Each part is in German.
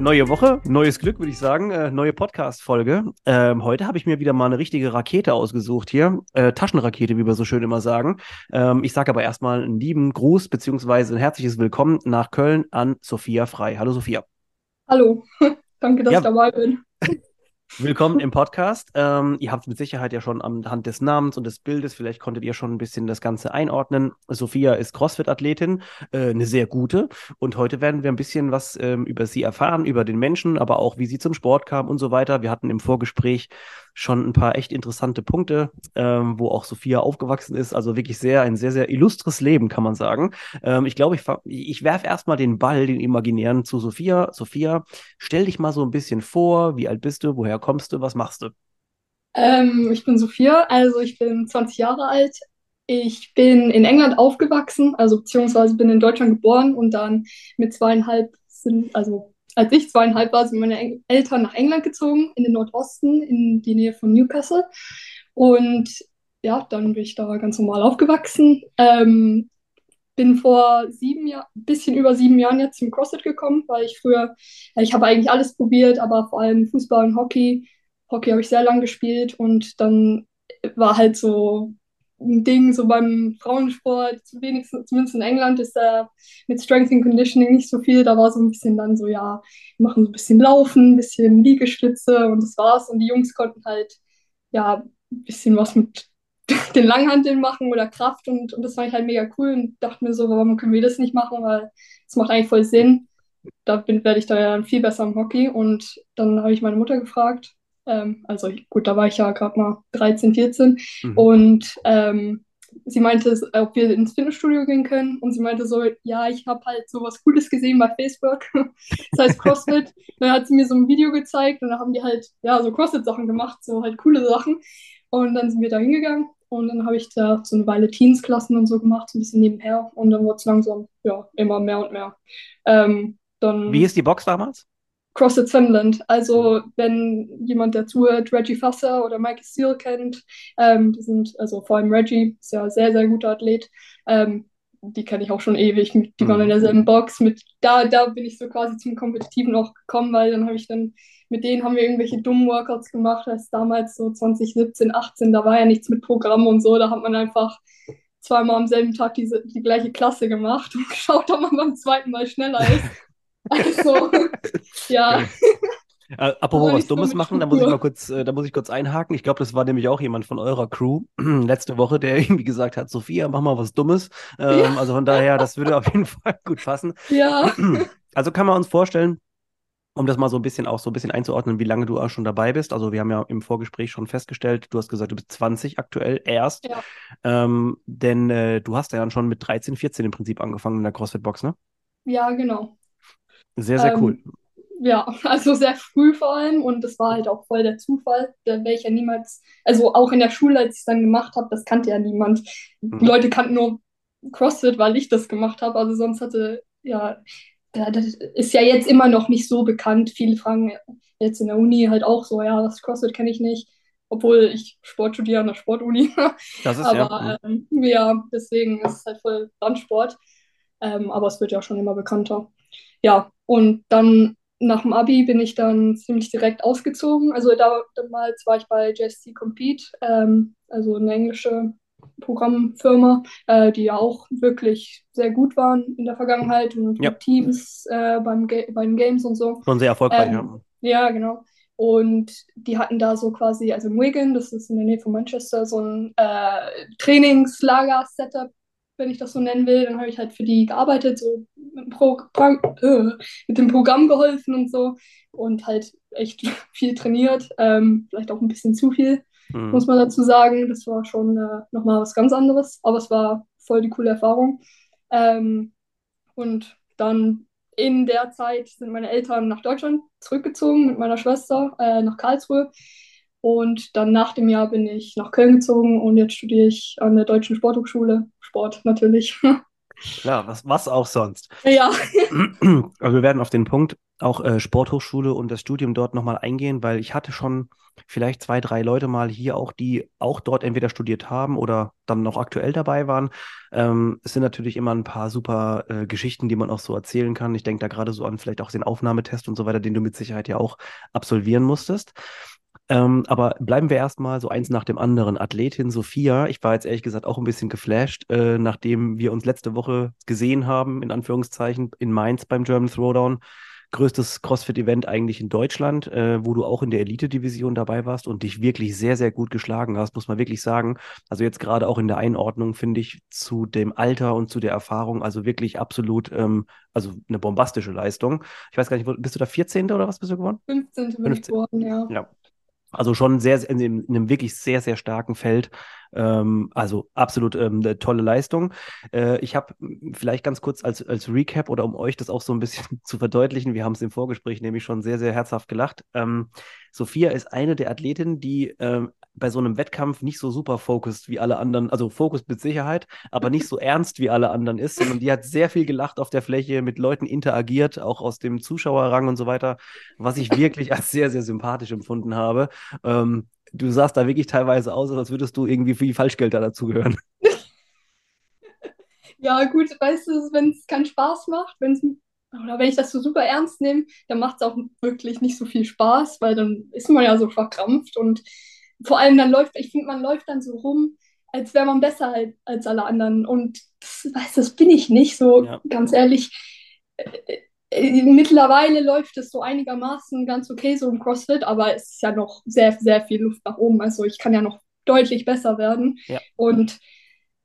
neue Woche, neues Glück, würde ich sagen, äh, neue Podcast-Folge. Ähm, heute habe ich mir wieder mal eine richtige Rakete ausgesucht hier, äh, Taschenrakete, wie wir so schön immer sagen. Ähm, ich sage aber erstmal einen lieben Gruß beziehungsweise ein herzliches Willkommen nach Köln an Sophia Frei. Hallo Sophia. Hallo, danke, dass ja. ich dabei bin. Willkommen im Podcast. Ähm, ihr habt mit Sicherheit ja schon anhand des Namens und des Bildes, vielleicht konntet ihr schon ein bisschen das Ganze einordnen. Sophia ist CrossFit-Athletin, äh, eine sehr gute. Und heute werden wir ein bisschen was ähm, über sie erfahren, über den Menschen, aber auch wie sie zum Sport kam und so weiter. Wir hatten im Vorgespräch schon ein paar echt interessante Punkte, ähm, wo auch Sophia aufgewachsen ist. Also wirklich sehr, ein sehr, sehr illustres Leben, kann man sagen. Ähm, ich glaube, ich, ich werfe erstmal den Ball, den imaginären, zu Sophia. Sophia, stell dich mal so ein bisschen vor. Wie alt bist du? Woher kommst du? Was machst du? Ähm, ich bin Sophia, also ich bin 20 Jahre alt. Ich bin in England aufgewachsen, also beziehungsweise bin in Deutschland geboren und dann mit zweieinhalb sind, also als ich zweieinhalb war, sind meine Eltern nach England gezogen, in den Nordosten, in die Nähe von Newcastle. Und ja, dann bin ich da ganz normal aufgewachsen. Ähm, bin vor sieben Jahren, bisschen über sieben Jahren jetzt zum CrossFit gekommen, weil ich früher, ich habe eigentlich alles probiert, aber vor allem Fußball und Hockey. Hockey habe ich sehr lange gespielt und dann war halt so ein Ding, so beim Frauensport, wenigstens, zumindest in England, ist da mit Strength and Conditioning nicht so viel. Da war so ein bisschen dann so, ja, wir machen so ein bisschen Laufen, ein bisschen Liegestütze und das war's. Und die Jungs konnten halt, ja, ein bisschen was mit den Langhanteln machen oder Kraft und, und das fand ich halt mega cool und dachte mir so, warum können wir das nicht machen, weil es macht eigentlich voll Sinn. Da bin, werde ich da ja dann viel besser im Hockey und dann habe ich meine Mutter gefragt, ähm, also gut, da war ich ja gerade mal 13, 14. Mhm. Und ähm, sie meinte, ob wir ins Fitnessstudio gehen können. Und sie meinte so, ja, ich habe halt so was Cooles gesehen bei Facebook. das heißt CrossFit. dann hat sie mir so ein Video gezeigt und da haben die halt, ja, so CrossFit-Sachen gemacht, so halt coole Sachen. Und dann sind wir da hingegangen und dann habe ich da so eine Weile Teens-Klassen und so gemacht, so ein bisschen nebenher. Und dann wurde es langsam, ja, immer mehr und mehr. Ähm, dann, Wie ist die Box damals? CrossFit Finland. Also wenn jemand, der zuhört, Reggie Fasser oder Mikey Steele kennt, ähm, die sind, also vor allem Reggie, ist ja ein sehr, sehr guter Athlet. Ähm, die kenne ich auch schon ewig. Die waren in mhm. derselben Box. Mit, da, da bin ich so quasi zum Kompetitiven auch gekommen, weil dann habe ich dann, mit denen haben wir irgendwelche dummen Workouts gemacht, als damals so 2017, 18, da war ja nichts mit Programm und so. Da hat man einfach zweimal am selben Tag diese, die gleiche Klasse gemacht und geschaut, ob man beim zweiten Mal schneller ist. Also, ja. Äh, apropos was Dummes machen, da muss ich mal kurz, äh, da muss ich kurz einhaken. Ich glaube, das war nämlich auch jemand von eurer Crew letzte Woche, der irgendwie gesagt hat, Sophia, mach mal was Dummes. Ähm, ja. Also von daher, das würde auf jeden Fall gut passen. Ja. Also kann man uns vorstellen, um das mal so ein bisschen auch so ein bisschen einzuordnen, wie lange du auch schon dabei bist. Also wir haben ja im Vorgespräch schon festgestellt, du hast gesagt, du bist 20 aktuell erst. Ja. Ähm, denn äh, du hast ja dann schon mit 13, 14 im Prinzip angefangen in der CrossFit-Box, ne? Ja, genau. Sehr, sehr ähm, cool. Ja, also sehr früh vor allem und das war halt auch voll der Zufall. Da wäre ich ja niemals, also auch in der Schule, als ich es dann gemacht habe, das kannte ja niemand. Mhm. Die Leute kannten nur CrossFit, weil ich das gemacht habe. Also sonst hatte, ja, das ist ja jetzt immer noch nicht so bekannt. Viele fragen jetzt in der Uni halt auch so, ja, das CrossFit kenne ich nicht obwohl ich Sport studiere an der Sportuni. Das ist aber, ja. Ähm, ja, deswegen ist es halt voll Randsport. Ähm, aber es wird ja schon immer bekannter. Ja, und dann nach dem Abi bin ich dann ziemlich direkt ausgezogen. Also da, damals war ich bei JSC Compete, ähm, also eine englische Programmfirma, äh, die ja auch wirklich sehr gut waren in der Vergangenheit und ja. Teams äh, beim Ga bei den Games und so. Schon sehr erfolgreich, ähm, ja. Ja, genau. Und die hatten da so quasi, also in Wigan, das ist in der Nähe von Manchester, so ein äh, Trainingslager-Setup wenn ich das so nennen will. Dann habe ich halt für die gearbeitet, so mit dem, Pro äh, mit dem Programm geholfen und so und halt echt viel trainiert. Ähm, vielleicht auch ein bisschen zu viel, mhm. muss man dazu sagen. Das war schon äh, nochmal was ganz anderes, aber es war voll die coole Erfahrung. Ähm, und dann in der Zeit sind meine Eltern nach Deutschland zurückgezogen mit meiner Schwester äh, nach Karlsruhe. Und dann nach dem Jahr bin ich nach Köln gezogen und jetzt studiere ich an der Deutschen Sporthochschule. Sport natürlich. Klar, was, was auch sonst. Ja. Also wir werden auf den Punkt auch äh, Sporthochschule und das Studium dort nochmal eingehen, weil ich hatte schon vielleicht zwei, drei Leute mal hier auch, die auch dort entweder studiert haben oder dann noch aktuell dabei waren. Ähm, es sind natürlich immer ein paar super äh, Geschichten, die man auch so erzählen kann. Ich denke da gerade so an vielleicht auch den Aufnahmetest und so weiter, den du mit Sicherheit ja auch absolvieren musstest. Ähm, aber bleiben wir erstmal so eins nach dem anderen. Athletin Sophia, ich war jetzt ehrlich gesagt auch ein bisschen geflasht, äh, nachdem wir uns letzte Woche gesehen haben, in Anführungszeichen, in Mainz beim German Throwdown. Größtes CrossFit-Event eigentlich in Deutschland, äh, wo du auch in der Elite-Division dabei warst und dich wirklich sehr, sehr gut geschlagen hast, muss man wirklich sagen. Also jetzt gerade auch in der Einordnung finde ich zu dem Alter und zu der Erfahrung, also wirklich absolut, ähm, also eine bombastische Leistung. Ich weiß gar nicht, bist du da 14. oder was bist du geworden? 15. bin 15. ich geworden, ja. Ja, also schon sehr, in, in einem wirklich sehr, sehr starken Feld. Ähm, also absolut ähm, eine tolle Leistung. Äh, ich habe vielleicht ganz kurz als, als Recap oder um euch das auch so ein bisschen zu verdeutlichen, wir haben es im Vorgespräch nämlich schon sehr, sehr herzhaft gelacht. Ähm, Sophia ist eine der Athletinnen, die ähm, bei so einem Wettkampf nicht so super focused wie alle anderen, also focused mit Sicherheit, aber nicht so ernst wie alle anderen ist, sondern die hat sehr viel gelacht auf der Fläche, mit Leuten interagiert, auch aus dem Zuschauerrang und so weiter, was ich wirklich als sehr, sehr sympathisch empfunden habe. Ähm, du sahst da wirklich teilweise aus, als würdest du irgendwie für die Falschgelder dazugehören. Ja, gut, weißt du, wenn es keinen Spaß macht, wenn es oder wenn ich das so super ernst nehme, dann macht es auch wirklich nicht so viel Spaß, weil dann ist man ja so verkrampft und vor allem dann läuft, ich finde, man läuft dann so rum, als wäre man besser als, als alle anderen. Und das, weißt, das bin ich nicht, so ja. ganz ehrlich. Äh, mittlerweile läuft es so einigermaßen ganz okay, so im CrossFit, aber es ist ja noch sehr, sehr viel Luft nach oben. Also ich kann ja noch deutlich besser werden. Ja. Und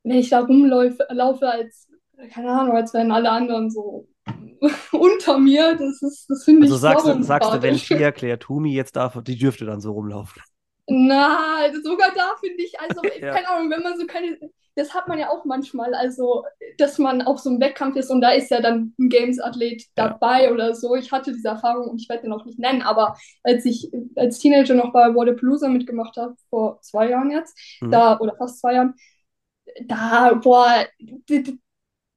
wenn ich da rumlaufe laufe als, keine Ahnung, als wären alle anderen so unter mir, das ist, das finde also ich. Also sagst, du, sagst du, wenn Pia Claire Toomey jetzt darf, die dürfte dann so rumlaufen. Na, sogar da finde ich, also, ja. keine Ahnung, wenn man so keine, das hat man ja auch manchmal, also, dass man auf so einem Wettkampf ist und da ist ja dann ein Games-Athlet dabei ja. oder so. Ich hatte diese Erfahrung und ich werde den auch nicht nennen, aber als ich als Teenager noch bei Wadapalooza mitgemacht habe, vor zwei Jahren jetzt, mhm. da, oder fast zwei Jahren, da, boah, die,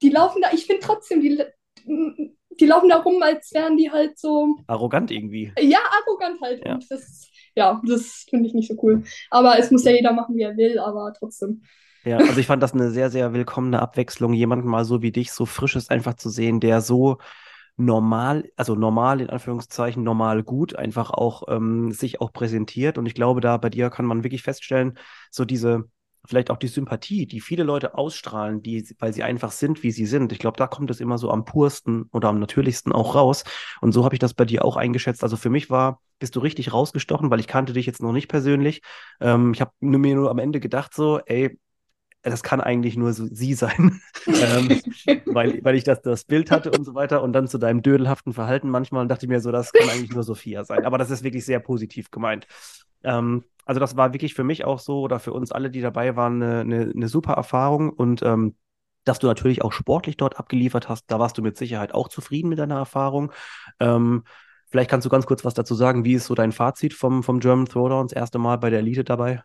die laufen da, ich finde trotzdem, die, die laufen da rum, als wären die halt so. Arrogant irgendwie. Ja, arrogant halt. Ja. Und das ja, das finde ich nicht so cool. Aber es muss ja jeder machen, wie er will, aber trotzdem. Ja, also ich fand das eine sehr, sehr willkommene Abwechslung, jemanden mal so wie dich, so frisches einfach zu sehen, der so normal, also normal in Anführungszeichen, normal gut, einfach auch ähm, sich auch präsentiert. Und ich glaube, da bei dir kann man wirklich feststellen, so diese, vielleicht auch die Sympathie, die viele Leute ausstrahlen, die, weil sie einfach sind, wie sie sind. Ich glaube, da kommt es immer so am pursten oder am natürlichsten auch raus. Und so habe ich das bei dir auch eingeschätzt. Also für mich war, bist du richtig rausgestochen, weil ich kannte dich jetzt noch nicht persönlich. Ähm, ich habe mir nur am Ende gedacht so, ey, das kann eigentlich nur so sie sein, ähm, weil, weil ich das, das Bild hatte und so weiter und dann zu deinem dödelhaften Verhalten manchmal dachte ich mir so, das kann eigentlich nur Sophia sein. Aber das ist wirklich sehr positiv gemeint. Ähm, also das war wirklich für mich auch so oder für uns alle, die dabei waren, eine, eine, eine super Erfahrung und ähm, dass du natürlich auch sportlich dort abgeliefert hast, da warst du mit Sicherheit auch zufrieden mit deiner Erfahrung. Ähm, vielleicht kannst du ganz kurz was dazu sagen. Wie ist so dein Fazit vom, vom German Throwdown, das erste Mal bei der Elite dabei?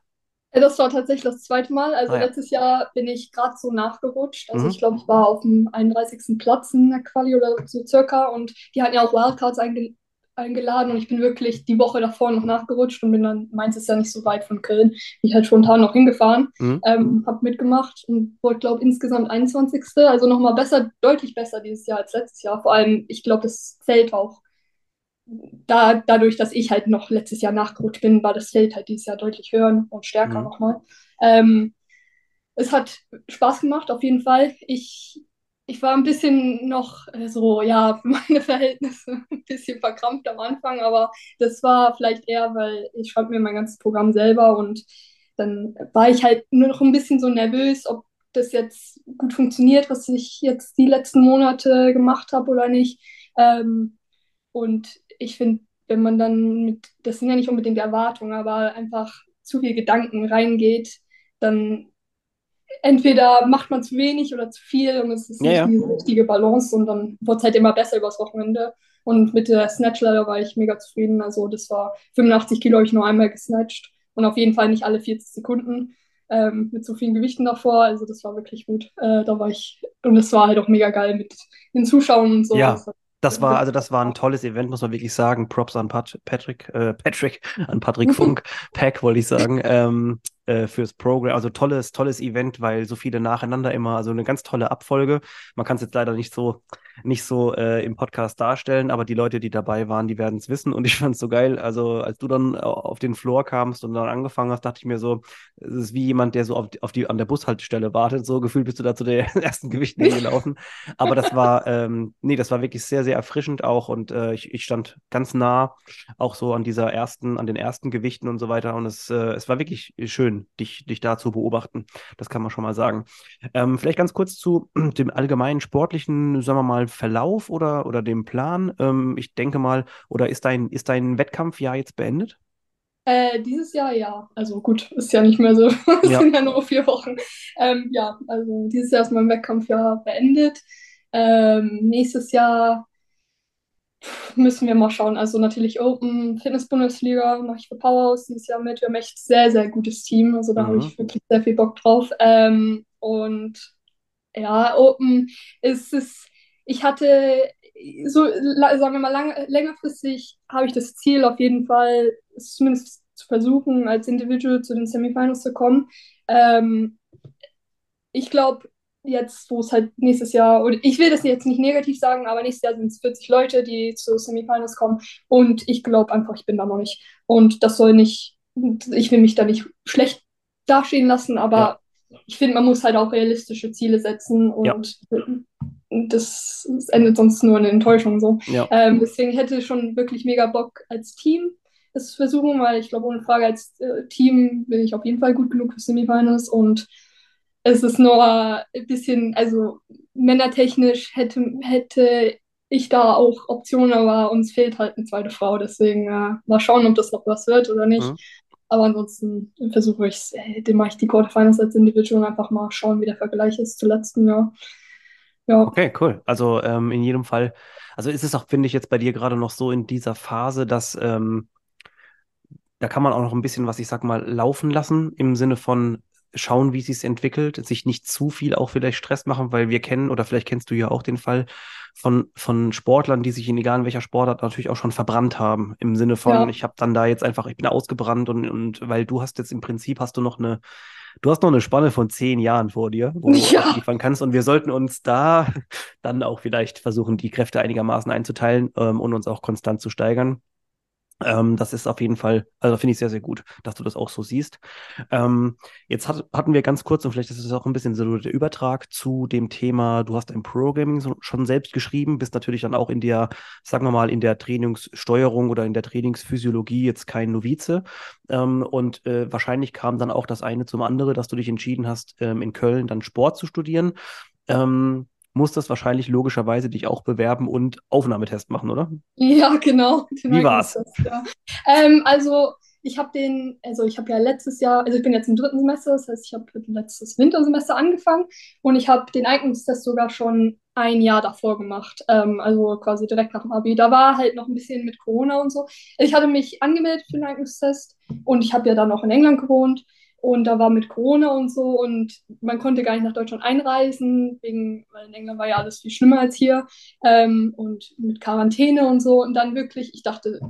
Das war tatsächlich das zweite Mal. Also ah, ja. letztes Jahr bin ich gerade so nachgerutscht. Also mhm. ich glaube, ich war auf dem 31. Platz in der Quali oder so circa. Und die hatten ja auch Wildcards einge eingeladen und ich bin wirklich die Woche davor noch nachgerutscht und bin dann, Mainz ist ja nicht so weit von Köln, bin ich halt spontan noch hingefahren, mhm. ähm, habe mitgemacht und wurde, glaube insgesamt 21. Also nochmal besser, deutlich besser dieses Jahr als letztes Jahr. Vor allem, ich glaube, das Feld auch, da, dadurch, dass ich halt noch letztes Jahr nachgerutscht bin, war das Feld halt dieses Jahr deutlich höher und stärker mhm. nochmal. Ähm, es hat Spaß gemacht, auf jeden Fall. Ich ich war ein bisschen noch äh, so, ja, meine Verhältnisse ein bisschen verkrampft am Anfang, aber das war vielleicht eher, weil ich schreibe mir mein ganzes Programm selber und dann war ich halt nur noch ein bisschen so nervös, ob das jetzt gut funktioniert, was ich jetzt die letzten Monate gemacht habe oder nicht. Ähm, und ich finde, wenn man dann mit, das sind ja nicht unbedingt Erwartungen, aber einfach zu viel Gedanken reingeht, dann entweder macht man zu wenig oder zu viel und es ist nicht ja. die richtige Balance und dann wird es halt immer besser übers Wochenende. Und mit der Snatch Ladder war ich mega zufrieden. Also das war 85 Kilo habe ich nur einmal gesnatcht und auf jeden Fall nicht alle 40 Sekunden ähm, mit so vielen Gewichten davor. Also das war wirklich gut. Äh, da war ich, und es war halt auch mega geil mit den Zuschauern und so. Ja. Das war, also das war ein tolles Event, muss man wirklich sagen. Props an Pat Patrick, äh, Patrick, an Patrick Funk, Pack wollte ich sagen. Ähm, äh, fürs Programm. Also tolles, tolles Event, weil so viele nacheinander immer, also eine ganz tolle Abfolge. Man kann es jetzt leider nicht so, nicht so äh, im Podcast darstellen, aber die Leute, die dabei waren, die werden es wissen und ich fand es so geil. Also als du dann auf den Floor kamst und dann angefangen hast, dachte ich mir so, es ist wie jemand, der so auf die, auf die an der Bushaltestelle wartet. So gefühlt bist du da zu den ersten Gewichten gelaufen. Aber das war, ähm, nee, das war wirklich sehr, sehr erfrischend auch und äh, ich, ich stand ganz nah auch so an dieser ersten, an den ersten Gewichten und so weiter und es, äh, es war wirklich schön schön, dich, dich da zu beobachten. Das kann man schon mal sagen. Ähm, vielleicht ganz kurz zu dem allgemeinen sportlichen, sagen wir mal, Verlauf oder, oder dem Plan. Ähm, ich denke mal, oder ist dein, ist dein Wettkampfjahr jetzt beendet? Äh, dieses Jahr ja. Also gut, ist ja nicht mehr so. Es ja. sind ja nur vier Wochen. Ähm, ja, also dieses Jahr ist mein Wettkampfjahr beendet. Ähm, nächstes Jahr müssen wir mal schauen. Also natürlich Open, Fitness-Bundesliga mache ich für Powerhouse dieses Jahr mit. Wir haben echt sehr, sehr gutes Team. Also da mhm. habe ich wirklich sehr viel Bock drauf. Ähm, und ja, Open ist es, ich hatte so, sagen wir mal, lang, längerfristig habe ich das Ziel auf jeden Fall, zumindest zu versuchen, als Individual zu den Semifinals zu kommen. Ähm, ich glaube, jetzt, wo es halt nächstes Jahr, oder ich will das jetzt nicht negativ sagen, aber nächstes Jahr sind es 40 Leute, die zu Semifinals kommen und ich glaube einfach, ich bin da noch nicht. Und das soll nicht, ich will mich da nicht schlecht dastehen lassen, aber ja. ich finde, man muss halt auch realistische Ziele setzen und ja. Das, das, endet sonst nur in Enttäuschung so. Ja. Ähm, deswegen hätte ich schon wirklich mega Bock als Team es zu versuchen, weil ich glaube, ohne Frage als äh, Team bin ich auf jeden Fall gut genug für Semifinals und es ist nur ein bisschen, also männertechnisch hätte, hätte ich da auch Optionen, aber uns fehlt halt eine zweite Frau. Deswegen äh, mal schauen, ob das noch was wird oder nicht. Mhm. Aber ansonsten versuche ich es, äh, dem mache ich die Quarterfinals als Individual einfach mal schauen, wie der Vergleich ist zu letzten Jahr. Ja. Okay, cool. Also ähm, in jedem Fall, also ist es auch, finde ich, jetzt bei dir gerade noch so in dieser Phase, dass ähm, da kann man auch noch ein bisschen, was ich sag mal, laufen lassen, im Sinne von, schauen, wie es sich entwickelt, sich nicht zu viel auch vielleicht Stress machen, weil wir kennen, oder vielleicht kennst du ja auch den Fall von, von Sportlern, die sich in egal in welcher Sportart natürlich auch schon verbrannt haben. Im Sinne von, ja. ich habe dann da jetzt einfach, ich bin ausgebrannt und, und weil du hast jetzt im Prinzip hast du noch eine, du hast noch eine Spanne von zehn Jahren vor dir, wo ja. du liefern kannst. Und wir sollten uns da dann auch vielleicht versuchen, die Kräfte einigermaßen einzuteilen ähm, und uns auch konstant zu steigern. Ähm, das ist auf jeden Fall, also finde ich sehr, sehr gut, dass du das auch so siehst. Ähm, jetzt hat, hatten wir ganz kurz, und vielleicht ist es auch ein bisschen so der Übertrag zu dem Thema, du hast ein Programming so, schon selbst geschrieben, bist natürlich dann auch in der, sagen wir mal, in der Trainingssteuerung oder in der Trainingsphysiologie jetzt kein Novize. Ähm, und äh, wahrscheinlich kam dann auch das eine zum anderen, dass du dich entschieden hast, ähm, in Köln dann Sport zu studieren. Ähm, musst das wahrscheinlich logischerweise dich auch bewerben und Aufnahmetest machen, oder? Ja, genau. Wie war's? ja. ähm, also ich habe den, also ich habe ja letztes Jahr, also ich bin jetzt im dritten Semester, das heißt, ich habe letztes Wintersemester angefangen und ich habe den Eignungstest sogar schon ein Jahr davor gemacht, ähm, also quasi direkt nach dem Abi. Da war halt noch ein bisschen mit Corona und so. Ich hatte mich angemeldet für den Eignungstest und ich habe ja dann noch in England gewohnt und da war mit Corona und so und man konnte gar nicht nach Deutschland einreisen, wegen, weil in England war ja alles viel schlimmer als hier. Ähm, und mit Quarantäne und so. Und dann wirklich, ich dachte,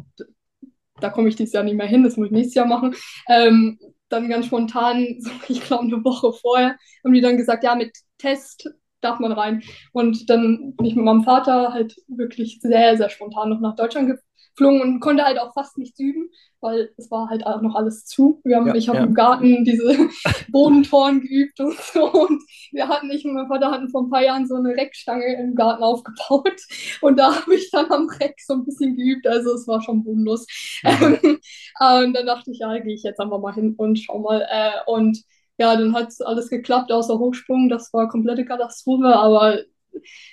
da komme ich dieses Jahr nicht mehr hin, das muss ich nächstes Jahr machen. Ähm, dann ganz spontan, so, ich glaube eine Woche vorher, haben die dann gesagt, ja, mit Test darf man rein. Und dann bin ich mit meinem Vater halt wirklich sehr, sehr spontan noch nach Deutschland geflogen und konnte halt auch fast nichts üben, weil es war halt auch noch alles zu. Wir haben, ja, ich habe ja. im Garten diese Bodentoren geübt und so. Und wir hatten, ich und mein Vater hatten vor ein paar Jahren so eine Reckstange im Garten aufgebaut. Und da habe ich dann am Reck so ein bisschen geübt. Also es war schon bodenlos. Mhm. und dann dachte ich, ja, gehe ich jetzt einfach mal hin und schau mal. Äh, und ja, dann hat alles geklappt, außer Hochsprung. Das war komplette Katastrophe, aber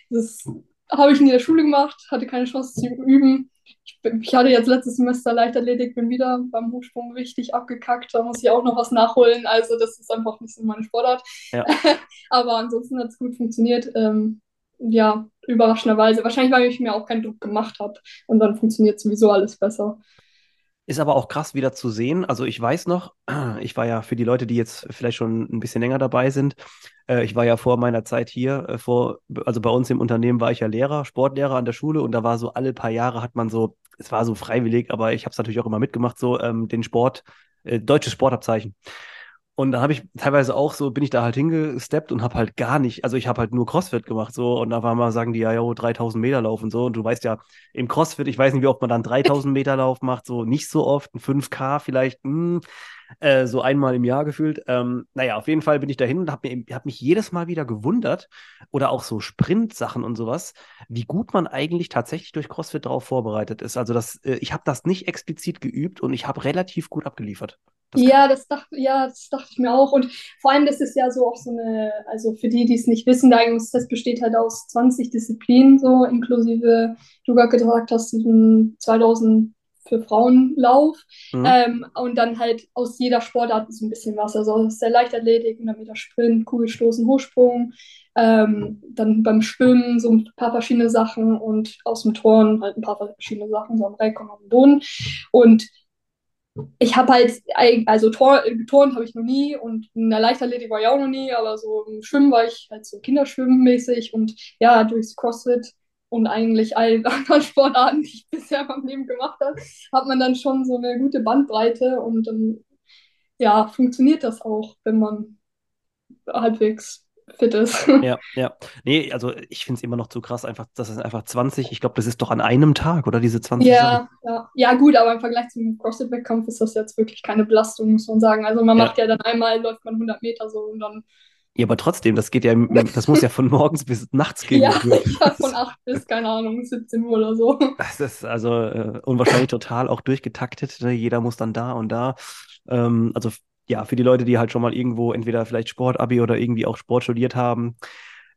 das habe ich in der Schule gemacht, hatte keine Chance zu üben ich, ich, hatte jetzt letztes Semester Leichtathletik, bin wieder beim Hochsprung richtig abgekackt. Da muss ich auch noch was nachholen. Also, das ist einfach nicht so meine Sportart. Ja. Aber ansonsten hat es gut funktioniert. Ähm, ja, überraschenderweise. Wahrscheinlich, weil ich mir auch keinen Druck gemacht habe. Und dann funktioniert sowieso alles besser. Ist aber auch krass wieder zu sehen. Also ich weiß noch, ich war ja für die Leute, die jetzt vielleicht schon ein bisschen länger dabei sind, äh, ich war ja vor meiner Zeit hier, äh, vor, also bei uns im Unternehmen war ich ja Lehrer, Sportlehrer an der Schule und da war so alle paar Jahre hat man so, es war so freiwillig, aber ich habe es natürlich auch immer mitgemacht, so ähm, den Sport, äh, deutsches Sportabzeichen. Und da habe ich teilweise auch so, bin ich da halt hingesteppt und habe halt gar nicht, also ich habe halt nur CrossFit gemacht so und da war mal, sagen die ja, jo, 3000 Meter Lauf und so und du weißt ja, im CrossFit, ich weiß nicht, wie oft man dann 3000 Meter Lauf macht, so nicht so oft, ein 5K vielleicht, mh, hm, äh, so einmal im Jahr gefühlt. Ähm, naja, auf jeden Fall bin ich dahin und habe hab mich jedes Mal wieder gewundert oder auch so Sprint-Sachen und sowas, wie gut man eigentlich tatsächlich durch CrossFit darauf vorbereitet ist. Also das, äh, ich habe das nicht explizit geübt und ich habe relativ gut abgeliefert. Das ja, das dachte, ja, das dachte ich mir auch. Und vor allem, das ist ja so auch so eine, also für die, die es nicht wissen, der Eignungstest besteht halt aus 20 Disziplinen, so inklusive, du gerade gesagt hast, diesen 2000 für Frauenlauf. Mhm. Ähm, und dann halt aus jeder Sportart so ein bisschen was. Also aus der Leichtathletik, 100 Meter Sprint, Kugelstoßen, Hochsprung. Ähm, dann beim Schwimmen so ein paar verschiedene Sachen und aus dem Turnen halt ein paar verschiedene Sachen, so am Reck und am Boden. Und ich habe halt, also Tor, geturnt habe ich noch nie und in der Leichtathletik war ich auch noch nie, aber so im Schwimmen war ich halt so Kinderschwimmen mäßig und ja, durchs CrossFit und eigentlich allen anderen Sportarten, die ich bisher in meinem Leben gemacht habe, hat man dann schon so eine gute Bandbreite und dann ja, funktioniert das auch, wenn man halbwegs fit ist. Ja, ja. Nee, also ich finde es immer noch zu krass, einfach, das ist einfach 20. Ich glaube, das ist doch an einem Tag, oder diese 20 Ja, ja. ja gut, aber im Vergleich zum CrossFit-Wettkampf ist das jetzt wirklich keine Belastung, muss man sagen. Also man ja. macht ja dann einmal, läuft man 100 Meter so und dann ja, aber trotzdem, das geht ja, das muss ja von morgens bis nachts gehen. Ja, ja von 8 bis, keine Ahnung, 17 Uhr oder so. Das ist also äh, unwahrscheinlich total auch durchgetaktet. Ne? Jeder muss dann da und da. Ähm, also ja, für die Leute, die halt schon mal irgendwo entweder vielleicht Sportabi oder irgendwie auch Sport studiert haben,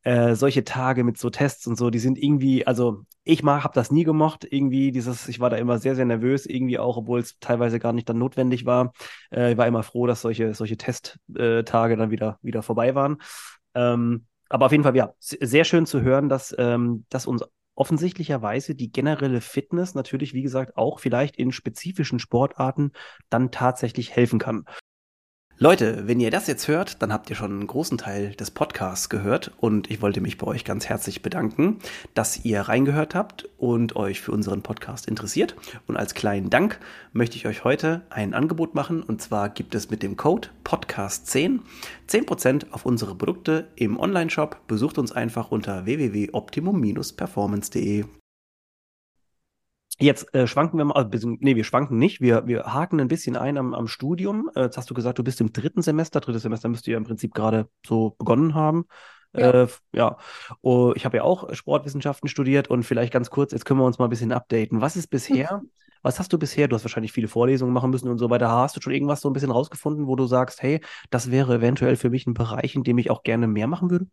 äh, solche Tage mit so Tests und so, die sind irgendwie, also ich mag, habe das nie gemocht, irgendwie dieses, ich war da immer sehr, sehr nervös, irgendwie auch, obwohl es teilweise gar nicht dann notwendig war. Äh, ich war immer froh, dass solche, solche Testtage dann wieder, wieder vorbei waren. Ähm, aber auf jeden Fall, ja, sehr schön zu hören, dass, ähm, dass uns offensichtlicherweise die generelle Fitness natürlich, wie gesagt, auch vielleicht in spezifischen Sportarten dann tatsächlich helfen kann. Leute, wenn ihr das jetzt hört, dann habt ihr schon einen großen Teil des Podcasts gehört und ich wollte mich bei euch ganz herzlich bedanken, dass ihr reingehört habt und euch für unseren Podcast interessiert. Und als kleinen Dank möchte ich euch heute ein Angebot machen und zwar gibt es mit dem Code Podcast10 10% auf unsere Produkte im Online-Shop. Besucht uns einfach unter www.optimum-performance.de. Jetzt äh, schwanken wir mal, also, nee, wir schwanken nicht, wir, wir haken ein bisschen ein am, am Studium. Äh, jetzt hast du gesagt, du bist im dritten Semester. Drittes Semester müsst ihr ja im Prinzip gerade so begonnen haben. Ja. Äh, ja. Oh, ich habe ja auch Sportwissenschaften studiert und vielleicht ganz kurz, jetzt können wir uns mal ein bisschen updaten. Was ist bisher, was hast du bisher, du hast wahrscheinlich viele Vorlesungen machen müssen und so weiter, hast du schon irgendwas so ein bisschen rausgefunden, wo du sagst, hey, das wäre eventuell für mich ein Bereich, in dem ich auch gerne mehr machen würde?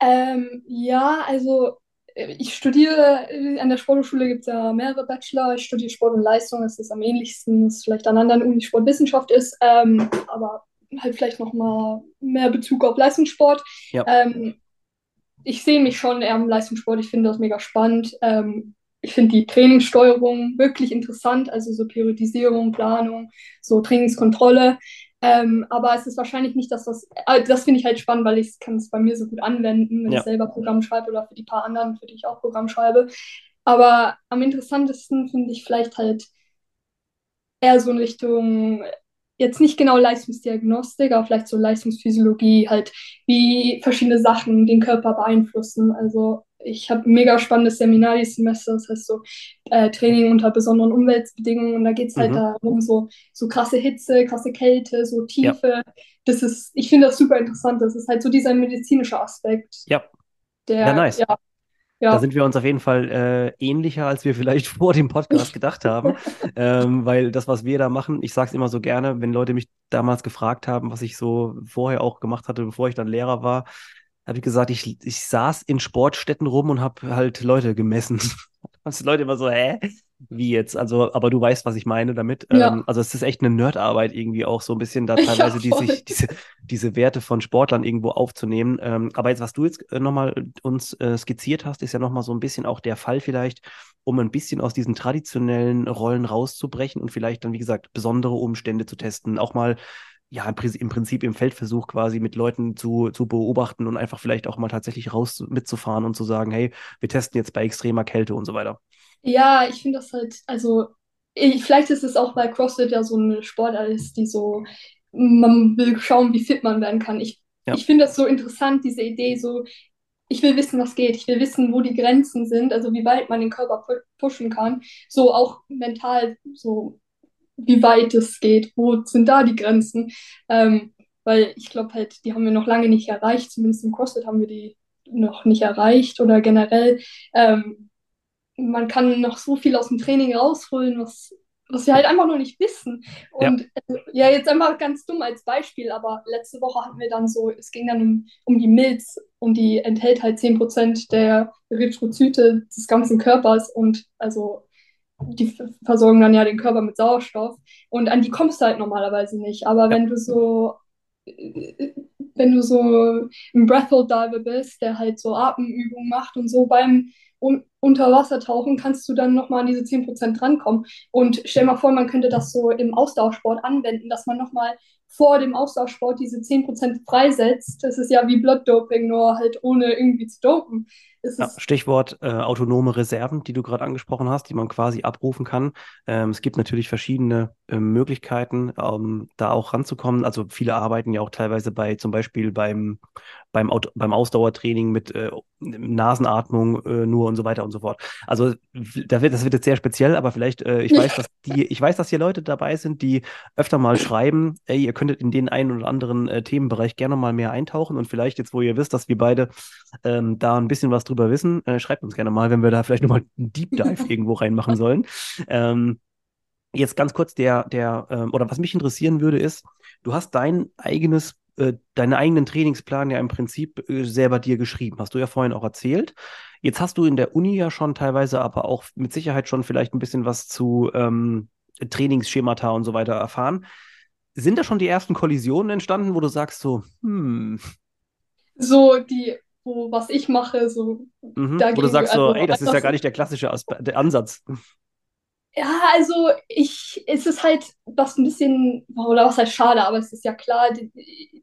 Ähm, ja, also ich studiere, an der Sporthochschule gibt es ja mehrere Bachelor. Ich studiere Sport und Leistung, das ist am ähnlichsten, was vielleicht an anderen Uni Sportwissenschaft ist, ähm, aber halt vielleicht nochmal mehr Bezug auf Leistungssport. Ja. Ähm, ich sehe mich schon eher im Leistungssport, ich finde das mega spannend. Ähm, ich finde die Trainingssteuerung wirklich interessant, also so Priorisierung, Planung, so Trainingskontrolle. Ähm, aber es ist wahrscheinlich nicht das, was. Äh, das finde ich halt spannend, weil ich kann es bei mir so gut anwenden, wenn ja. ich selber Programm schreibe oder für die paar anderen, für die ich auch Programm schreibe. Aber am interessantesten finde ich vielleicht halt eher so in Richtung, jetzt nicht genau Leistungsdiagnostik, aber vielleicht so Leistungsphysiologie, halt wie verschiedene Sachen den Körper beeinflussen. Also ich habe ein mega spannendes Seminar dieses Semester, das heißt so äh, Training unter besonderen Umweltbedingungen. Und da geht es halt mhm. darum, so, so krasse Hitze, krasse Kälte, so Tiefe. Ja. Das ist, ich finde das super interessant. Das ist halt so dieser medizinische Aspekt. Ja. Der, ja, nice. Ja, ja. Da sind wir uns auf jeden Fall äh, ähnlicher, als wir vielleicht vor dem Podcast gedacht haben. ähm, weil das, was wir da machen, ich sage es immer so gerne, wenn Leute mich damals gefragt haben, was ich so vorher auch gemacht hatte, bevor ich dann Lehrer war, habe ich gesagt, ich, ich saß in Sportstätten rum und habe halt Leute gemessen. Und die Leute immer so, hä? Wie jetzt? Also, aber du weißt, was ich meine damit. Ja. Ähm, also es ist echt eine Nerdarbeit irgendwie auch so ein bisschen da Ja, teilweise die voll. sich, diese, diese Werte von Sportlern irgendwo aufzunehmen. Ähm, aber jetzt, was du jetzt äh, nochmal uns äh, skizziert hast, ist ja nochmal so ein bisschen auch der Fall vielleicht, um ein bisschen aus diesen traditionellen Rollen rauszubrechen und vielleicht dann, wie gesagt, besondere Umstände zu testen. Auch mal ja, im, Prinzip- im Feldversuch quasi mit Leuten zu, zu beobachten und einfach vielleicht auch mal tatsächlich raus mitzufahren und zu sagen, hey, wir testen jetzt bei extremer Kälte und so weiter. Ja, ich finde das halt, also ich, vielleicht ist es auch, weil CrossFit ja so eine Sportart ist, die so, man will schauen, wie fit man werden kann. Ich, Ja, ich finde das so interessant, diese Idee, so, ich will wissen, was geht, ich will wissen, wo die Grenzen sind, also wie weit man den Körper pu pushen kann, so auch mental, so wie weit es geht, wo sind da die Grenzen, ähm, weil ich glaube halt, die haben wir noch lange nicht erreicht, zumindest im CrossFit haben wir die noch nicht erreicht oder generell. Ähm, man kann noch so viel aus dem Training rausholen, was, was wir halt einfach noch nicht wissen. ja, Und äh, ja, jetzt einfach ganz dumm als Beispiel, aber letzte Woche hatten wir dann so, es ging dann um, um die Milz und die enthält halt 10% der Erythrozyte des ganzen Körpers und also die versorgen dann ja den Körper mit Sauerstoff und an die kommst du halt normalerweise nicht. Aber ja, wenn du so, äh, wenn du so ein Breath-Hold Diver bist, der halt so Atemübungen macht und so beim un Unterwassertauchen kannst du dann nochmal an diese 10% drankommen. Und stell mal vor, man könnte das so im Ausdauersport anwenden, dass man nochmal vor dem Ausdauersport diese 10% freisetzt. Das ist ja wie Blood Doping, nur halt ohne irgendwie zu dopen. Ja, Stichwort äh, autonome Reserven, die du gerade angesprochen hast, die man quasi abrufen kann. Ähm, es gibt natürlich verschiedene äh, Möglichkeiten, ähm, da auch ranzukommen. Also viele arbeiten ja auch teilweise bei, zum Beispiel beim, beim, Aut beim Ausdauertraining mit äh, Nasenatmung äh, nur und so weiter und so fort. Also da wird, das wird jetzt sehr speziell, aber vielleicht, äh, ich weiß, dass die, ich weiß, dass hier Leute dabei sind, die öfter mal schreiben, ey, ihr könntet in den einen oder anderen äh, Themenbereich gerne mal mehr eintauchen und vielleicht jetzt, wo ihr wisst, dass wir beide ähm, da ein bisschen was drüber wissen, äh, schreibt uns gerne mal, wenn wir da vielleicht nochmal einen Deep Dive irgendwo reinmachen sollen. Ähm, jetzt ganz kurz der, der, ähm, oder was mich interessieren würde, ist, du hast dein eigenes, äh, deinen eigenen Trainingsplan ja im Prinzip äh, selber dir geschrieben, hast du ja vorhin auch erzählt. Jetzt hast du in der Uni ja schon teilweise aber auch mit Sicherheit schon vielleicht ein bisschen was zu ähm, Trainingsschemata und so weiter erfahren. Sind da schon die ersten Kollisionen entstanden, wo du sagst so, hm, so die, wo, was ich mache, so Mhm. Wo du dagegen, sagst so, also ey, das ist ja gar nicht der klassische Aspe der Ansatz. Ja, also ich, es ist halt was ein bisschen, oder was heißt schade, aber es ist ja klar, die,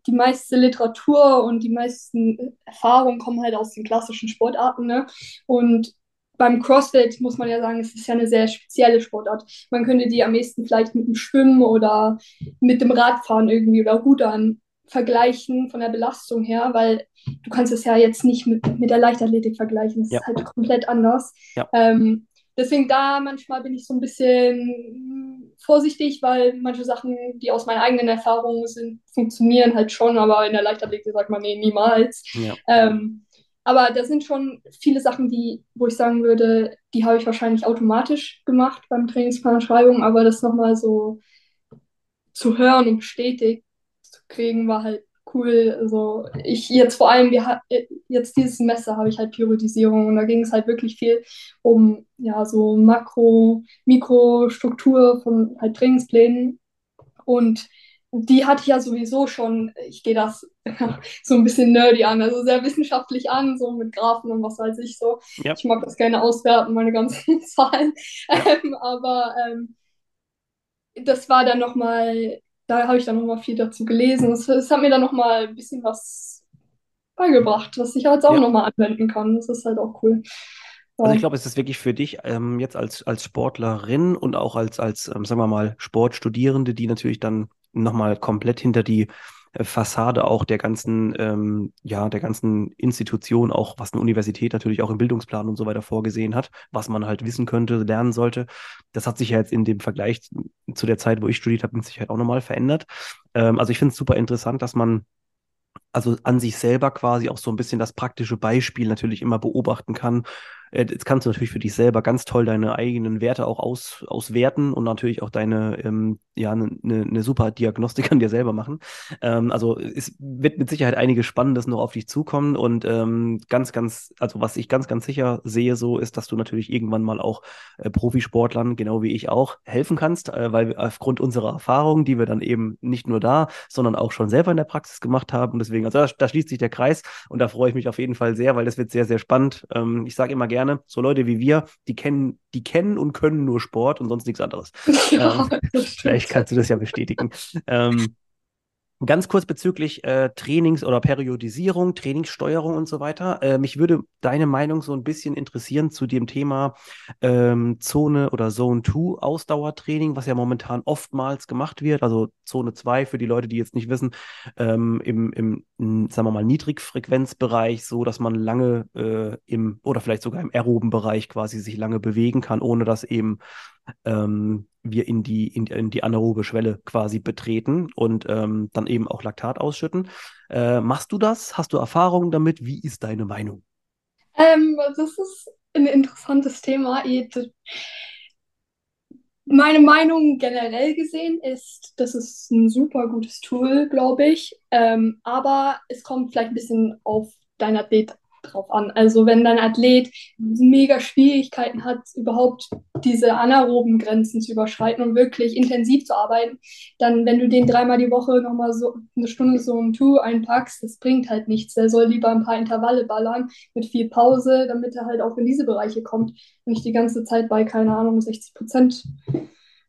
die meiste Literatur und die meisten Erfahrungen kommen halt aus den klassischen Sportarten, ne? Und beim CrossFit muss man ja sagen, es ist ja eine sehr spezielle Sportart. Man könnte die am ehesten vielleicht mit dem Schwimmen oder mit dem Radfahren irgendwie oder Rudern vergleichen von der Belastung her, weil du kannst es ja jetzt nicht mit, mit der Leichtathletik vergleichen. Es Ja, ist halt komplett anders. ja, Ähm, Deswegen da manchmal bin ich so ein bisschen vorsichtig, weil manche Sachen, die aus meinen eigenen Erfahrungen sind, funktionieren halt schon, aber in der Leichtathletik sagt man, nee, niemals. ja, Ähm, aber da sind schon viele Sachen, die, wo ich sagen würde, die habe ich wahrscheinlich automatisch gemacht beim Trainingsplanschreibung, aber das nochmal so zu hören und bestätigt kriegen, war halt cool. Also ich jetzt vor allem, wir jetzt dieses Semester habe ich halt Periodisierung und da ging es halt wirklich viel um ja so Makro, Mikrostruktur von halt Trainingsplänen und die hatte ich ja sowieso schon, ich gehe das so ein bisschen nerdy an, also sehr wissenschaftlich an, so mit Graphen und was weiß ich so. ja, Ich mag das gerne auswerten, meine ganzen Zahlen, ja, ähm, aber ähm, das war dann nochmal, da habe ich dann nochmal viel dazu gelesen. Es, hat mir dann nochmal ein bisschen was beigebracht, was ich jetzt auch ja. nochmal anwenden kann. Das ist halt auch cool. Also ich glaube, es ist wirklich für dich ähm, jetzt als, als Sportlerin und auch als, als ähm, sagen wir mal, Sportstudierende, die natürlich dann nochmal komplett hinter die Fassade auch der ganzen, ähm, ja, der ganzen Institution, auch was eine Universität natürlich auch im Bildungsplan und so weiter vorgesehen hat, was man halt wissen könnte, lernen sollte. Das hat sich ja jetzt in dem Vergleich zu der Zeit, wo ich studiert habe, mit Sicherheit auch nochmal verändert. Ähm, also ich finde es super interessant, dass man also an sich selber quasi auch so ein bisschen das praktische Beispiel natürlich immer beobachten kann äh, jetzt kannst du natürlich für dich selber ganz toll deine eigenen Werte auch aus, auswerten und natürlich auch deine, ähm, ja, eine ne, ne super Diagnostik an dir selber machen. Ähm, also es wird mit Sicherheit einiges Spannendes noch auf dich zukommen und ähm, ganz, ganz, also was ich ganz, ganz sicher sehe so, ist, dass du natürlich irgendwann mal auch äh, Profisportlern, genau wie ich auch, helfen kannst, äh, weil wir aufgrund unserer Erfahrungen, die wir dann eben nicht nur da, sondern auch schon selber in der Praxis gemacht haben. Und deswegen, also da, da schließt sich der Kreis und da freue ich mich auf jeden Fall sehr, weil das wird sehr, sehr spannend. Ähm, ich sage immer gerne. So Leute wie wir, die kennen, die kennen und können nur Sport und sonst nichts anderes. Ja, ähm, vielleicht kannst du das ja bestätigen. ähm, Ganz kurz bezüglich äh, Trainings- oder Periodisierung, Trainingssteuerung und so weiter. Äh, mich würde deine Meinung so ein bisschen interessieren zu dem Thema ähm, Zone oder Zone 2 Ausdauertraining, was ja momentan oftmals gemacht wird. Also Zone 2 für die Leute, die jetzt nicht wissen, ähm, im, im, sagen wir mal, Niedrigfrequenzbereich, so dass man lange äh, im oder vielleicht sogar im aeroben Bereich quasi sich lange bewegen kann, ohne dass eben ähm, wir in die, in, in, die anaerobe Schwelle quasi betreten und ähm, dann eben auch Laktat ausschütten. Äh, machst du das? Hast du Erfahrungen damit? Wie ist deine Meinung? Ähm, das ist ein interessantes Thema. Meine Meinung generell gesehen ist, das ist ein super gutes Tool, glaube ich. Ähm, aber es kommt vielleicht ein bisschen auf dein Athlet drauf an. Also wenn dein Athlet mega Schwierigkeiten hat, überhaupt diese anaeroben Grenzen zu überschreiten und wirklich intensiv zu arbeiten, dann, wenn du den dreimal die Woche nochmal so eine Stunde so ein Two einpackst, das bringt halt nichts. Der soll lieber ein paar Intervalle ballern mit viel Pause, damit er halt auch in diese Bereiche kommt und nicht die ganze Zeit bei, keine Ahnung, 60 Prozent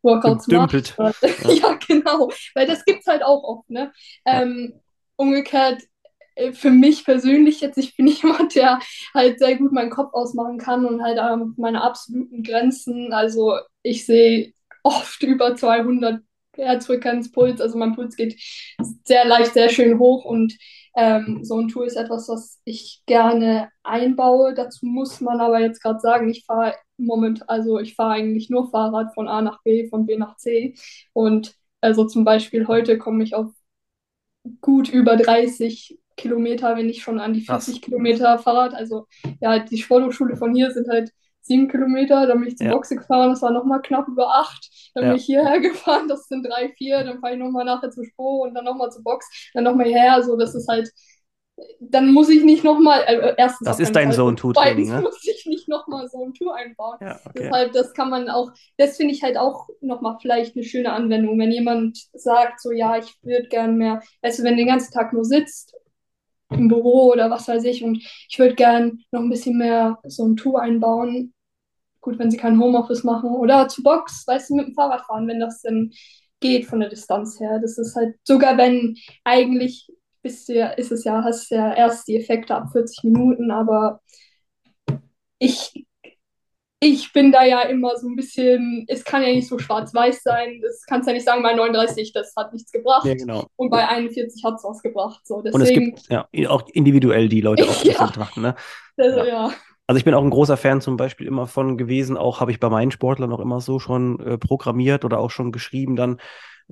Workouts Dümpelt. macht. Ja. genau. Weil das gibt es halt auch oft, ne? Ja. Ähm, umgekehrt für mich persönlich jetzt, ich bin jemand, der halt sehr gut meinen Kopf ausmachen kann und halt ähm, meine absoluten Grenzen. Also ich sehe oft über 200 Herzfrequenz, Puls. Also mein Puls geht sehr leicht, sehr schön hoch und ähm, so ein Tool ist etwas, was ich gerne einbaue. Dazu muss man aber jetzt gerade sagen, ich fahre im Moment, also ich fahre eigentlich nur Fahrrad von A nach B, von B nach C. Und also zum Beispiel heute komme ich auf gut über 30 Kilometer, wenn nicht schon an die 40 Krass. Kilometer Fahrrad. Also ja, die Sporthochschule von hier sind halt sieben Kilometer, dann bin ich zur ja. Boxe gefahren, das war nochmal knapp über acht. Dann ja. bin ich hierher gefahren, das sind drei, vier, dann fahre ich nochmal nachher zur Spro und dann nochmal zur Box, dann nochmal hierher. So, das ist halt, dann muss ich nicht nochmal, äh, erstens. Das ist dein Zone-Tour-Training, ne? muss ich nicht nochmal so ein Tour einbauen. Ja, okay. Deshalb, das kann man auch, das finde ich halt auch nochmal vielleicht eine schöne Anwendung, wenn jemand sagt, so, ja, ich würde gern mehr, weißt du, wenn du den ganzen Tag nur sitzt im Büro oder was weiß ich. Und ich würde gern noch ein bisschen mehr so ein Tour einbauen. Gut, wenn sie kein Homeoffice machen. Oder zu Box, weißt du, mit dem Fahrrad fahren, wenn das denn geht von der Distanz her. Das ist halt, sogar wenn eigentlich bist du ja, ist es ja, hast ja erst die Effekte ab 40 Minuten, aber ich ich bin da ja immer so ein bisschen, es kann ja nicht so schwarz-weiß sein. Das kannst ja nicht sagen, bei 39, das hat nichts gebracht. Ja, genau. Und bei 41 hat es was gebracht. So, deswegen, Und es gibt ja auch individuell die Leute auch ja. betrachten. Ne? Also, ja. ja. Also ich bin auch ein großer Fan zum Beispiel immer von gewesen, auch habe ich bei meinen Sportlern auch immer so schon äh, programmiert oder auch schon geschrieben, dann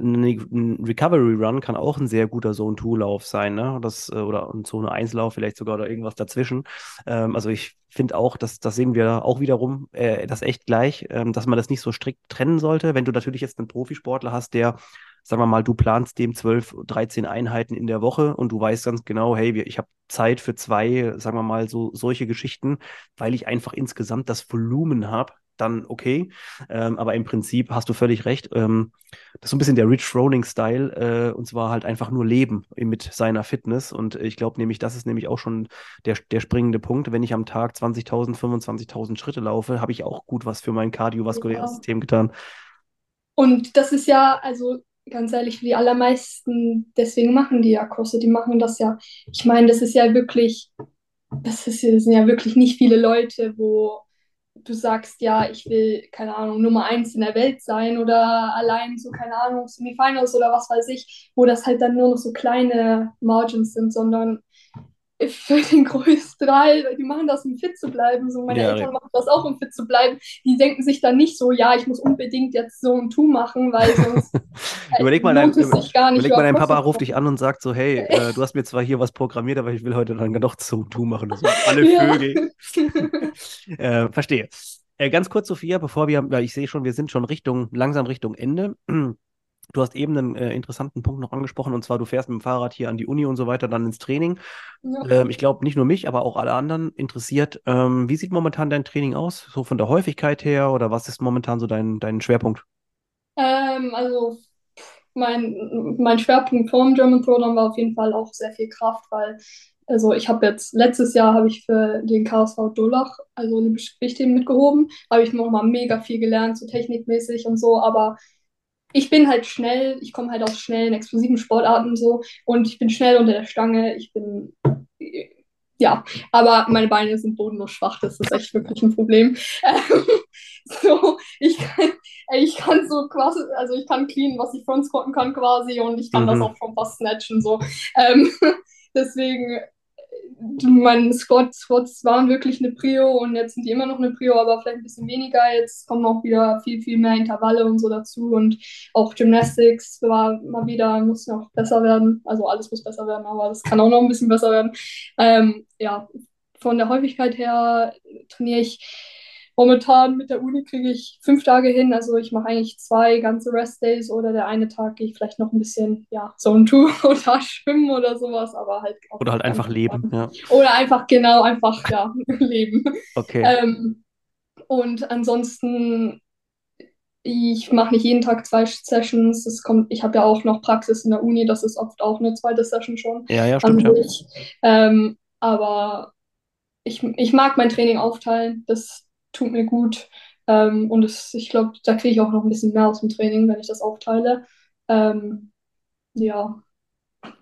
ein Recovery Run kann auch ein sehr guter Zone-2-Lauf sein, ne? Das, äh, oder ein Zone-1-Lauf vielleicht sogar oder irgendwas dazwischen. Ähm, also ich finde auch, dass das sehen wir auch wiederum, äh, das echt gleich, ähm, dass man das nicht so strikt trennen sollte. Wenn du natürlich jetzt einen Profisportler hast, der sagen wir mal, du planst dem 12, 13 Einheiten in der Woche und du weißt ganz genau, hey, ich habe Zeit für zwei, sagen wir mal, so solche Geschichten, weil ich einfach insgesamt das Volumen habe, dann okay. Ähm, aber im Prinzip hast du völlig recht. Ähm, das ist so ein bisschen der Rich Rolling-Style, äh, und zwar halt einfach nur leben mit seiner Fitness. Und ich glaube nämlich, das ist nämlich auch schon der, der springende Punkt. Wenn ich am Tag 20.000, 25.000 Schritte laufe, habe ich auch gut was für mein kardiovaskuläres ja. System getan. Und das ist ja, also ganz ehrlich, die allermeisten, deswegen machen die ja Kurse, die machen das ja. Ich meine, das ist ja wirklich, das, ist, das sind ja wirklich nicht viele Leute, wo du sagst, ja, ich will, keine Ahnung, Nummer eins in der Welt sein oder allein so, keine Ahnung, Semifinals oder was weiß ich, wo das halt dann nur noch so kleine Margins sind, sondern für den größten Teil, die machen das, um fit zu bleiben. So, meine Ja, Eltern machen das auch, um fit zu bleiben. Die denken sich dann nicht so, ja, ich muss unbedingt jetzt so ein Tu machen, weil sonst Überleg mal, dein, überleg mal, dein Papa ruft dich an und sagt so, hey, äh, du hast mir zwar hier was programmiert, aber ich will heute dann doch zum Tu machen. So, alle Ja. Vögel. Äh, verstehe. Äh, ganz kurz, Sophia, bevor wir, weil ich sehe schon, wir sind schon Richtung, langsam Richtung Ende. Du hast eben einen äh, interessanten Punkt noch angesprochen, und zwar du fährst mit dem Fahrrad hier an die Uni und so weiter, dann ins Training. Ja. Ähm, ich glaube, nicht nur mich, aber auch alle anderen interessiert. Ähm, wie sieht momentan dein Training aus? So von der Häufigkeit her oder was ist momentan so dein, dein Schwerpunkt? Ähm, also mein, mein Schwerpunkt vor dem German Throwdown war auf jeden Fall auch sehr viel Kraft, weil also ich habe jetzt letztes Jahr habe ich für den KSV Dolach also olympische Gewichtheben mitgehoben, habe ich noch mal mega viel gelernt, so technikmäßig und so, aber ich bin halt schnell, ich komme halt aus schnellen, explosiven Sportarten so und ich bin schnell unter der Stange, ich bin ja, aber meine Beine sind bodenlos schwach, das ist echt wirklich ein Problem. Ähm, so, ich kann, ich kann so quasi, also ich kann clean, was ich front squatten kann quasi und ich kann das Mhm. auch schon fast snatchen so. Ähm, deswegen, meine Squats, Squats waren wirklich eine Prio und jetzt sind die immer noch eine Prio, aber vielleicht ein bisschen weniger. Jetzt kommen auch wieder viel, viel mehr Intervalle und so dazu und auch Gymnastics war mal wieder, muss noch besser werden. Also alles muss besser werden, aber das kann auch noch ein bisschen besser werden. Ähm, ja, von der Häufigkeit her trainiere ich momentan mit der Uni kriege ich fünf Tage hin. Also ich mache eigentlich zwei ganze Restdays oder der eine Tag gehe ich vielleicht noch ein bisschen, ja, Zone 2 oder schwimmen oder sowas, aber halt Oder halt einfach leben, ja. Oder einfach, genau, einfach, ja, leben. Okay. Ähm, und ansonsten, ich mache nicht jeden Tag zwei Sessions. Das kommt, ich habe ja auch noch Praxis in der Uni, das ist oft auch eine zweite Session schon Ja, ja, stimmt, ja. Ähm, aber ich, ich mag mein Training aufteilen, das tut mir gut. Ähm, und es, ich glaube, da kriege ich auch noch ein bisschen mehr aus dem Training, wenn ich das aufteile. Ähm, ja,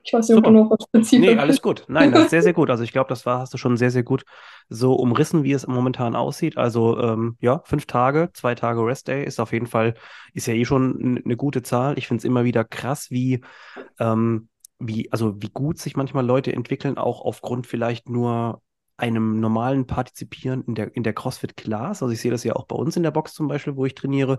ich weiß nicht, ob du noch was spezifisch Nee, alles gut. Nein, das ist sehr, sehr gut. Also ich glaube, das war, hast du schon sehr, sehr gut so umrissen, wie es momentan aussieht. Also ähm, ja, fünf Tage, zwei Tage Restday ist auf jeden Fall, ist ja eh schon eine gute Zahl. Ich finde es immer wieder krass, wie, ähm, wie, also wie gut sich manchmal Leute entwickeln, auch aufgrund vielleicht nur einem normalen Partizipieren in der, in der CrossFit-Class. Also ich sehe das ja auch bei uns in der Box zum Beispiel, wo ich trainiere,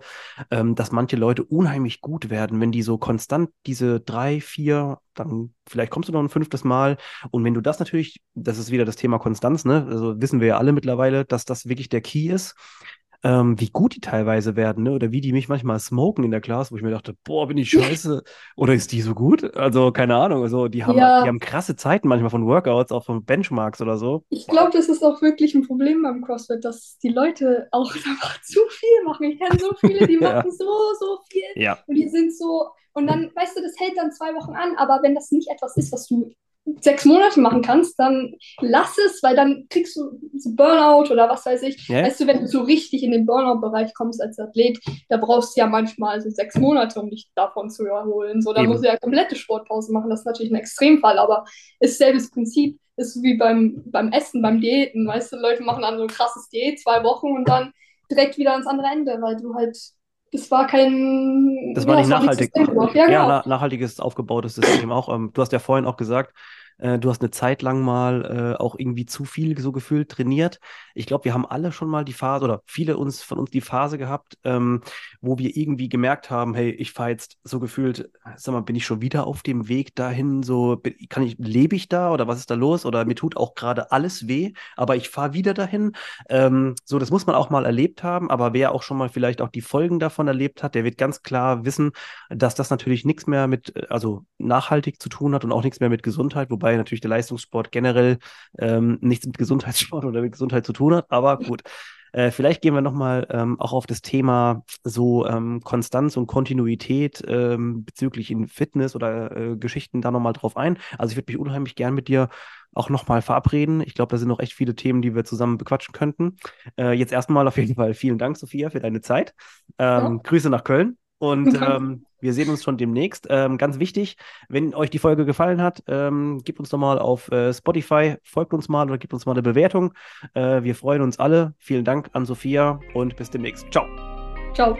ähm, dass manche Leute unheimlich gut werden, wenn die so konstant diese drei, vier, dann vielleicht kommst du noch ein fünftes Mal. Und wenn du das natürlich, das ist wieder das Thema Konstanz, ne? Also wissen wir ja alle mittlerweile, dass das wirklich der Key ist. Ähm, wie gut die teilweise werden, ne? Oder wie die mich manchmal smoken in der Class, wo ich mir dachte, boah, bin ich scheiße. Oder ist die so gut? Also, keine Ahnung. Also, die haben, Ja. die haben krasse Zeiten manchmal von Workouts, auch von Benchmarks oder so. Ich glaube, das ist auch wirklich ein Problem beim CrossFit, dass die Leute auch einfach zu viel machen. Ich kenne so viele, die Ja. machen so, so viel Ja. und die sind so, und dann, weißt du, das hält dann zwei Wochen an, aber wenn das nicht etwas ist, was du sechs Monate machen kannst, dann lass es, weil dann kriegst du so Burnout oder was weiß ich. Ja. Weißt du, wenn du so richtig in den Burnout-Bereich kommst als Athlet, da brauchst du ja manchmal so sechs Monate, um dich davon zu erholen. So, da musst du ja komplette Sportpause machen. Das ist natürlich ein Extremfall, aber ist selbes Prinzip. Ist wie beim, beim Essen, beim Diäten. Weißt du, Leute machen dann so ein krasses Diät, zwei Wochen und dann direkt wieder ans andere Ende, weil du halt, das war kein, Das war ja, nicht nachhaltig. sustainable. Ja, Ja, genau. na, nachhaltiges aufgebautes System auch. Ähm, du hast ja vorhin auch gesagt, äh, du hast eine Zeit lang mal äh, auch irgendwie zu viel so gefühlt trainiert. Ich glaube, wir haben alle schon mal die Phase oder viele uns von uns die Phase gehabt, ähm, wo wir irgendwie gemerkt haben, hey, ich fahre jetzt so gefühlt, sag mal, bin ich schon wieder auf dem Weg dahin? So, bin, kann ich, lebe ich da oder was ist da los? Oder mir tut auch gerade alles weh, aber ich fahre wieder dahin. Ähm, so, das muss man auch mal erlebt haben, aber wer auch schon mal vielleicht auch die Folgen davon erlebt hat, der wird ganz klar wissen, dass das natürlich nichts mehr mit, äh, also nachhaltig zu tun hat und auch nichts mehr mit Gesundheit, wobei natürlich der Leistungssport generell ähm, nichts mit Gesundheitssport oder mit Gesundheit zu tun hat, aber gut. Äh, vielleicht gehen wir nochmal ähm, auch auf das Thema so ähm, Konstanz und Kontinuität ähm, bezüglich in Fitness oder äh, Geschichten da nochmal drauf ein. Also ich würde mich unheimlich gern mit dir auch nochmal verabreden. Ich glaube, da sind noch echt viele Themen, die wir zusammen bequatschen könnten. Äh, jetzt erstmal auf jeden Fall vielen Dank, Sophia, für deine Zeit. Ähm, Grüße nach Köln. Und ähm, wir sehen uns schon demnächst. Ähm, ganz wichtig, wenn euch die Folge gefallen hat, ähm, gebt uns doch mal auf äh, Spotify, folgt uns mal oder gebt uns mal eine Bewertung. Äh, wir freuen uns alle. Vielen Dank an Sophia und bis demnächst. Ciao. Ciao.